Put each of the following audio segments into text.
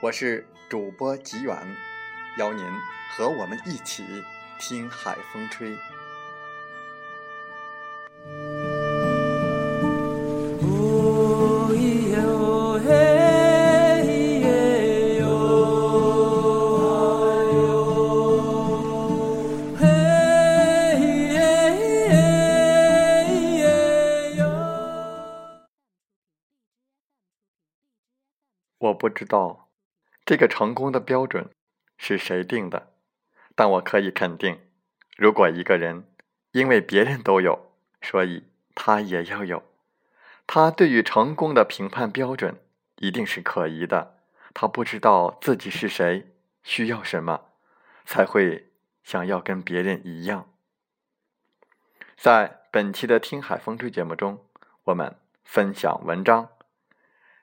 我是主播吉远。邀您和我们一起听海风吹。我不知道这个成功的标准。是谁定的？但我可以肯定，如果一个人因为别人都有，所以他也要有，他对于成功的评判标准一定是可疑的。他不知道自己是谁，需要什么，才会想要跟别人一样。在本期的《听海风吹》节目中，我们分享文章：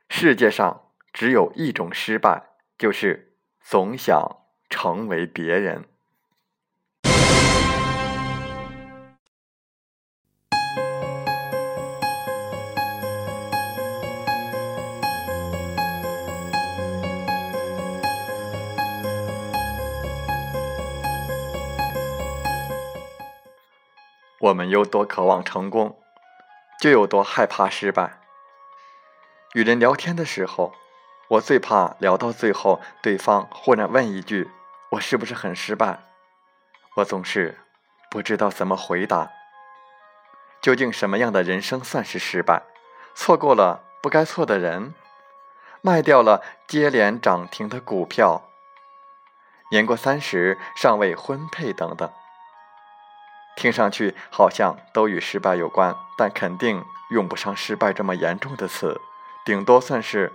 世界上只有一种失败，就是总想。成为别人。我们有多渴望成功，就有多害怕失败。与人聊天的时候，我最怕聊到最后，对方忽然问一句。我是不是很失败？我总是不知道怎么回答。究竟什么样的人生算是失败？错过了不该错的人，卖掉了接连涨停的股票，年过三十尚未婚配等等，听上去好像都与失败有关，但肯定用不上失败这么严重的词，顶多算是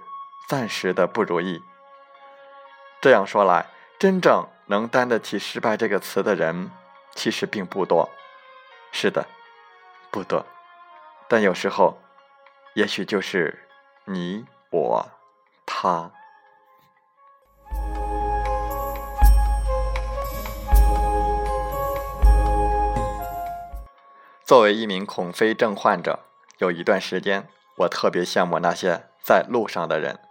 暂时的不如意。这样说来。真正能担得起“失败”这个词的人，其实并不多。是的，不多。但有时候，也许就是你、我、他。作为一名恐飞症患者，有一段时间，我特别羡慕那些在路上的人。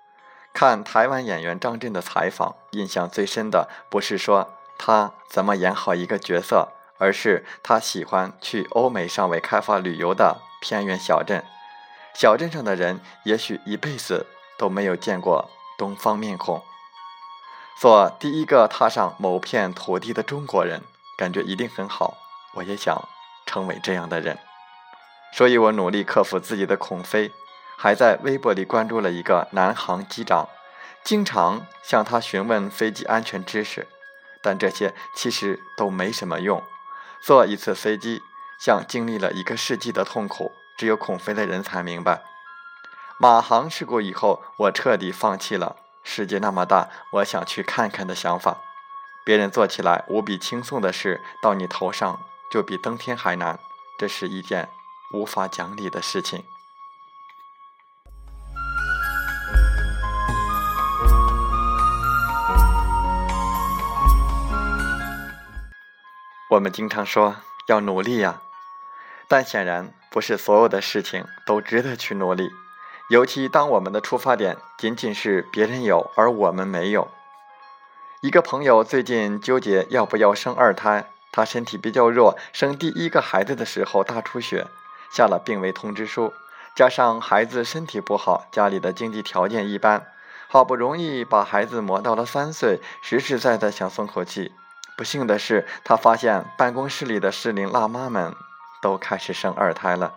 看台湾演员张震的采访，印象最深的不是说他怎么演好一个角色，而是他喜欢去欧美尚未开发旅游的偏远小镇。小镇上的人也许一辈子都没有见过东方面孔。做第一个踏上某片土地的中国人，感觉一定很好。我也想成为这样的人，所以我努力克服自己的恐飞。还在微博里关注了一个南航机长，经常向他询问飞机安全知识，但这些其实都没什么用。坐一次飞机像经历了一个世纪的痛苦，只有恐飞的人才明白。马航事故以后，我彻底放弃了世界那么大，我想去看看的想法。别人做起来无比轻松的事，到你头上就比登天还难，这是一件无法讲理的事情。我们经常说要努力呀，但显然不是所有的事情都值得去努力，尤其当我们的出发点仅仅是别人有而我们没有。一个朋友最近纠结要不要生二胎，他身体比较弱，生第一个孩子的时候大出血，下了病危通知书，加上孩子身体不好，家里的经济条件一般，好不容易把孩子磨到了三岁，实实在在想松口气。不幸的是，他发现办公室里的适龄辣妈们都开始生二胎了。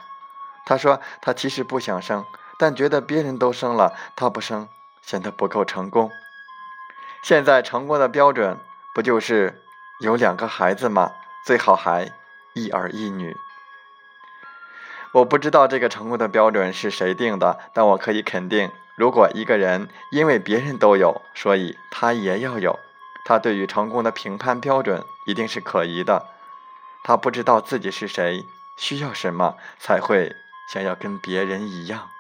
他说：“他其实不想生，但觉得别人都生了，他不生显得不够成功。现在成功的标准不就是有两个孩子吗？最好还一儿一女。”我不知道这个成功的标准是谁定的，但我可以肯定，如果一个人因为别人都有，所以他也要有，他对于成功的评判标准一定是可疑的。他不知道自己是谁，需要什么，才会想要跟别人一样。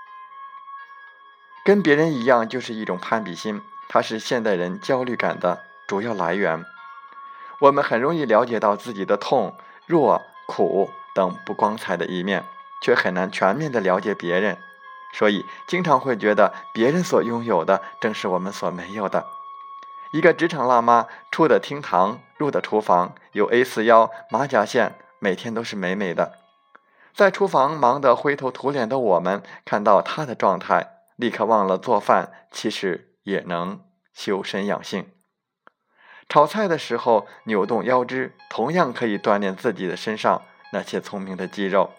跟别人一样就是一种攀比心，它是现代人焦虑感的主要来源。我们很容易了解到自己的痛、弱、苦等不光彩的一面。却很难全面的了解别人，所以经常会觉得别人所拥有的正是我们所没有的。一个职场辣妈，出的厅堂，入的厨房，有 A 四腰、马甲线，每天都是美美的。在厨房忙得灰头土脸的我们，看到她的状态，立刻忘了做饭，其实也能修身养性。炒菜的时候扭动腰肢，同样可以锻炼自己的身上那些聪明的肌肉。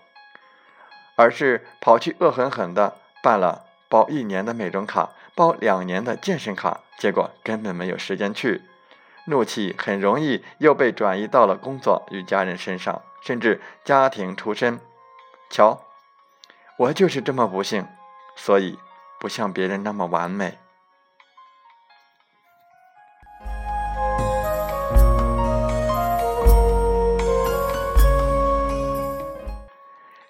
而是跑去恶狠狠地办了报一年的美容卡，报两年的健身卡，结果根本没有时间去，怒气很容易又被转移到了工作与家人身上，甚至家庭出身。瞧，我就是这么不幸，所以不像别人那么完美。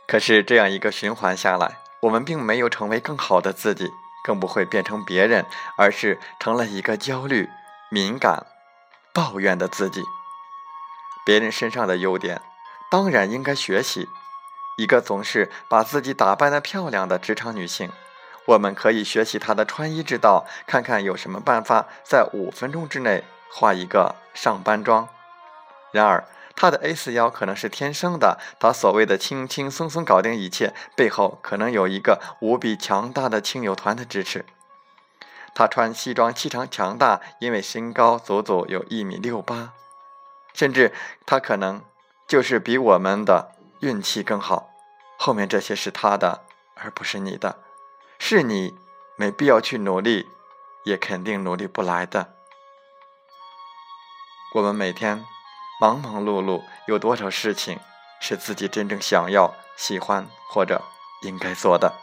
可是这样一个循环下来，我们并没有成为更好的自己，更不会变成别人，而是成了一个焦虑、敏感、抱怨的自己。别人身上的优点，当然应该学习。一个总是把自己打扮得漂亮的职场女性，我们可以学习她的穿衣之道，看看有什么办法在五分钟之内化一个上班妆。然而，他的 A 四腰可能是天生的，他所谓的轻轻松松搞定一切，背后可能有一个无比强大的亲友团的支持。他穿西装气场强大，因为身高足足有一米六八，甚至他可能就是比我们的运气更好。后面这些是他的，而不是你的，是你没必要去努力，也肯定努力不来的。我们每天。忙忙碌碌，有多少事情是自己真正想要、喜欢或者应该做的？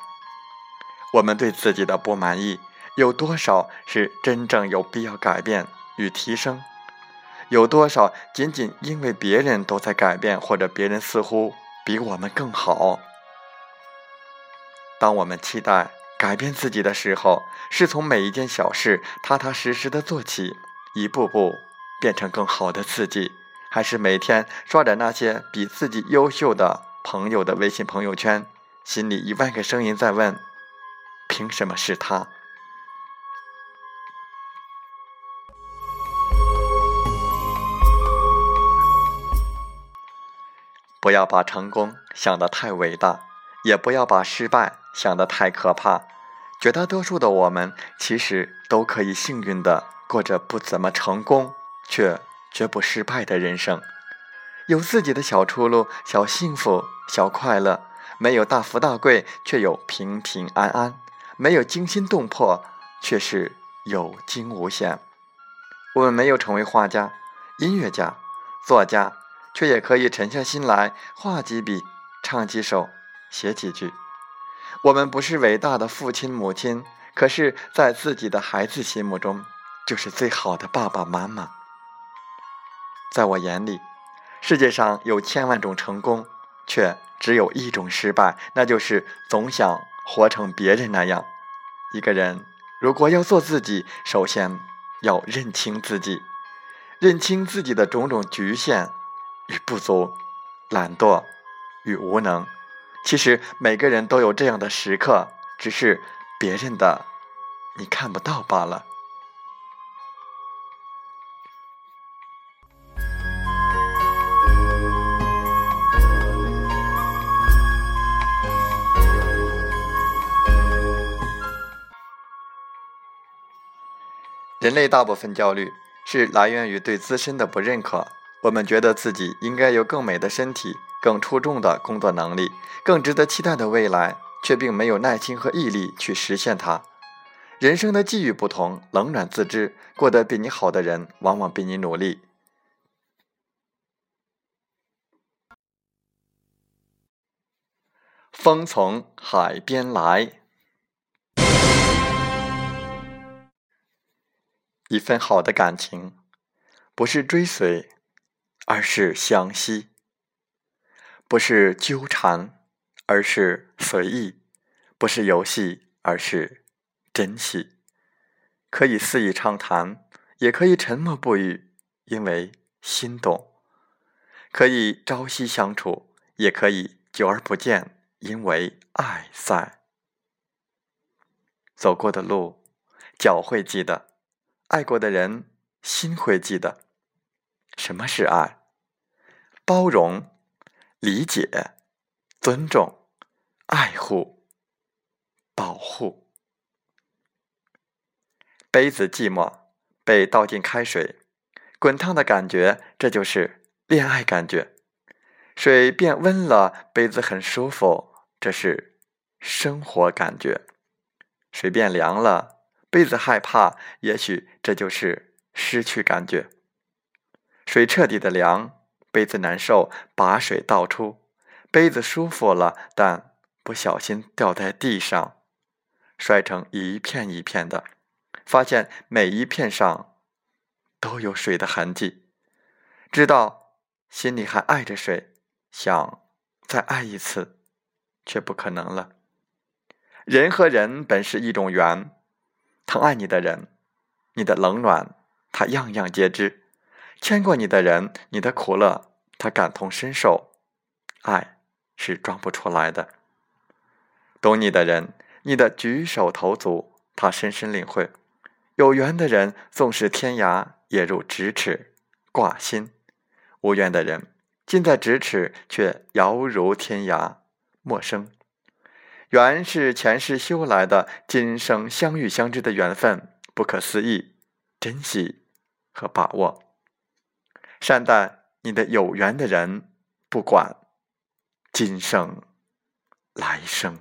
我们对自己的不满意，有多少是真正有必要改变与提升？有多少仅仅因为别人都在改变，或者别人似乎比我们更好？当我们期待改变自己的时候，是从每一件小事踏踏实实的做起，一步步变成更好的自己。还是每天刷着那些比自己优秀的朋友的微信朋友圈，心里一万个声音在问：凭什么是他？不要把成功想得太伟大，也不要把失败想得太可怕。绝大多数的我们，其实都可以幸运的过着不怎么成功，却。绝不失败的人生，有自己的小出路、小幸福、小快乐，没有大富大贵，却有平平安安；没有惊心动魄，却是有惊无险。我们没有成为画家、音乐家、作家，却也可以沉下心来画几笔、唱几首、写几句。我们不是伟大的父亲、母亲，可是，在自己的孩子心目中，就是最好的爸爸妈妈。在我眼里，世界上有千万种成功，却只有一种失败，那就是总想活成别人那样。一个人如果要做自己，首先要认清自己，认清自己的种种局限与不足、懒惰与无能。其实每个人都有这样的时刻，只是别人的你看不到罢了。人类大部分焦虑是来源于对自身的不认可。我们觉得自己应该有更美的身体、更出众的工作能力、更值得期待的未来，却并没有耐心和毅力去实现它。人生的际遇不同，冷暖自知，过得比你好的人，往往比你努力。风从海边来，一份好的感情，不是追随，而是相惜；不是纠缠，而是随意；不是游戏，而是珍惜。可以肆意畅谈，也可以沉默不语，因为心动；可以朝夕相处，也可以久而不见。因为爱在，走过的路，脚会记得；爱过的人，心会记得。什么是爱？包容、理解、尊重、爱护、保护。杯子寂寞，被倒进开水，滚烫的感觉，这就是恋爱感觉。水变温了，杯子很舒服，这是生活感觉；水变凉了，杯子害怕，也许这就是失去感觉。水彻底的凉，杯子难受，把水倒出，杯子舒服了，但不小心掉在地上，摔成一片一片的，发现每一片上都有水的痕迹，知道心里还爱着水。想再爱一次，却不可能了。人和人本是一种缘，疼爱你的人，你的冷暖他样样皆知；牵过你的人，你的苦乐他感同身受。爱是装不出来的。懂你的人，你的举手投足他深深领会。有缘的人，纵使天涯也如咫尺，挂心；无缘的人。近在咫尺，却遥如天涯，陌生。缘是前世修来的，今生相遇相知的缘分，不可思议，珍惜和把握。善待你的有缘的人，不管今生来生。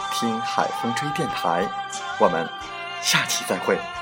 听海风吹电台”。我们下期再会。